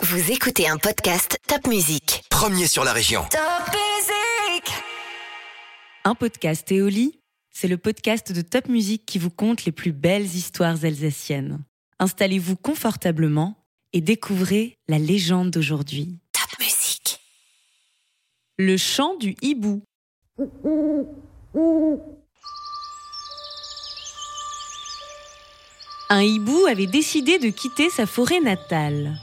Vous écoutez un podcast Top Music. Premier sur la région. Top Music Un podcast Éoli, c'est le podcast de Top Music qui vous conte les plus belles histoires alsaciennes. Installez-vous confortablement et découvrez la légende d'aujourd'hui. Top Music. Le chant du hibou. Un hibou avait décidé de quitter sa forêt natale.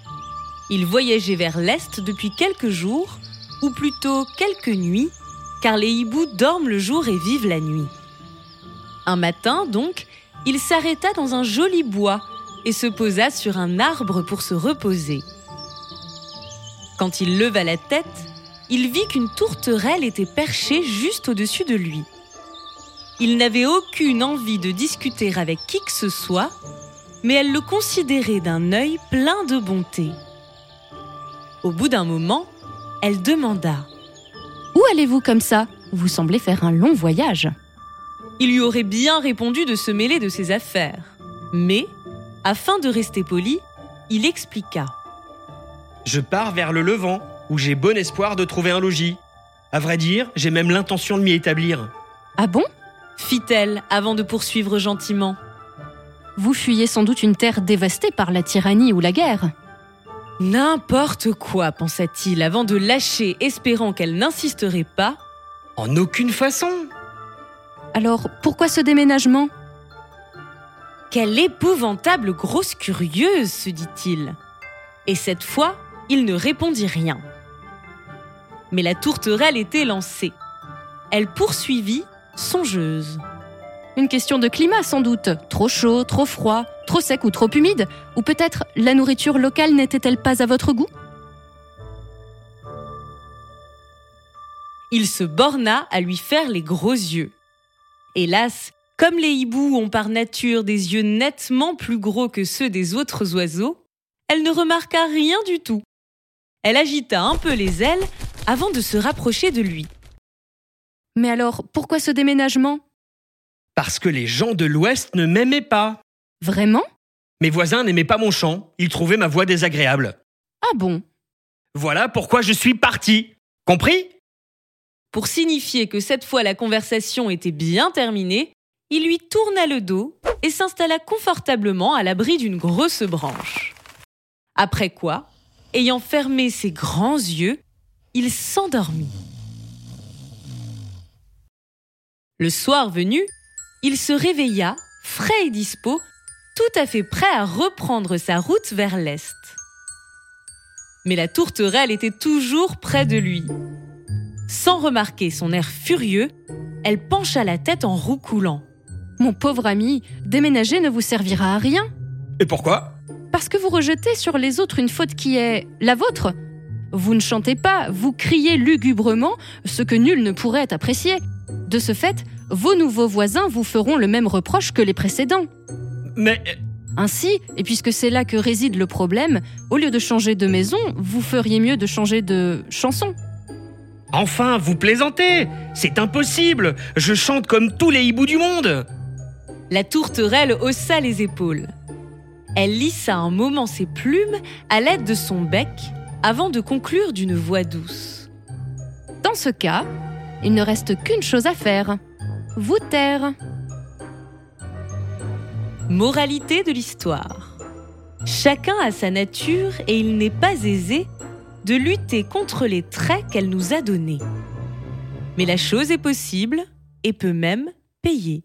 Il voyageait vers l'est depuis quelques jours, ou plutôt quelques nuits, car les hiboux dorment le jour et vivent la nuit. Un matin, donc, il s'arrêta dans un joli bois et se posa sur un arbre pour se reposer. Quand il leva la tête, il vit qu'une tourterelle était perchée juste au-dessus de lui. Il n'avait aucune envie de discuter avec qui que ce soit, mais elle le considérait d'un œil plein de bonté. Au bout d'un moment, elle demanda Où allez-vous comme ça? Vous semblez faire un long voyage. Il lui aurait bien répondu de se mêler de ses affaires. Mais, afin de rester poli, il expliqua. Je pars vers le Levant, où j'ai bon espoir de trouver un logis. À vrai dire, j'ai même l'intention de m'y établir. Ah bon? Fit-elle avant de poursuivre gentiment. Vous fuyez sans doute une terre dévastée par la tyrannie ou la guerre. N'importe quoi, pensa-t-il avant de lâcher, espérant qu'elle n'insisterait pas. En aucune façon. Alors pourquoi ce déménagement? Quelle épouvantable grosse curieuse, se dit-il. Et cette fois, il ne répondit rien. Mais la tourterelle était lancée. Elle poursuivit, songeuse. Une question de climat sans doute. Trop chaud, trop froid, trop sec ou trop humide Ou peut-être la nourriture locale n'était-elle pas à votre goût? Il se borna à lui faire les gros yeux. Hélas, comme les hiboux ont par nature des yeux nettement plus gros que ceux des autres oiseaux, elle ne remarqua rien du tout. Elle agita un peu les ailes avant de se rapprocher de lui. Mais alors, pourquoi ce déménagement? Parce que les gens de l'Ouest ne m'aimaient pas. Vraiment? Mes voisins n'aimaient pas mon chant, ils trouvaient ma voix désagréable. Ah bon? Voilà pourquoi je suis parti. Compris? Pour signifier que cette fois la conversation était bien terminée, il lui tourna le dos et s'installa confortablement à l'abri d'une grosse branche. Après quoi, ayant fermé ses grands yeux, il s'endormit. Le soir venu, il se réveilla, frais et dispo, tout à fait prêt à reprendre sa route vers l'est. Mais la tourterelle était toujours près de lui. Sans remarquer son air furieux, elle pencha la tête en roucoulant. Mon pauvre ami, déménager ne vous servira à rien. Et pourquoi? Parce que vous rejetez sur les autres une faute qui est la vôtre. Vous ne chantez pas, vous criez lugubrement, ce que nul ne pourrait apprécier. De ce fait, vos nouveaux voisins vous feront le même reproche que les précédents. Mais Ainsi, et puisque c'est là que réside le problème, au lieu de changer de maison, vous feriez mieux de changer de chanson. enfin, vous plaisantez C'est impossible Je chante comme tous les hiboux du monde La tourterelle haussa les épaules. Elle lissa un moment ses plumes à l'aide de son bec avant de conclure d'une voix douce. Dans ce cas, il ne reste qu'une chose à faire. Vous taire. Moralité de l'histoire. Chacun a sa nature et il n'est pas aisé de lutter contre les traits qu'elle nous a donnés. Mais la chose est possible et peut même payer.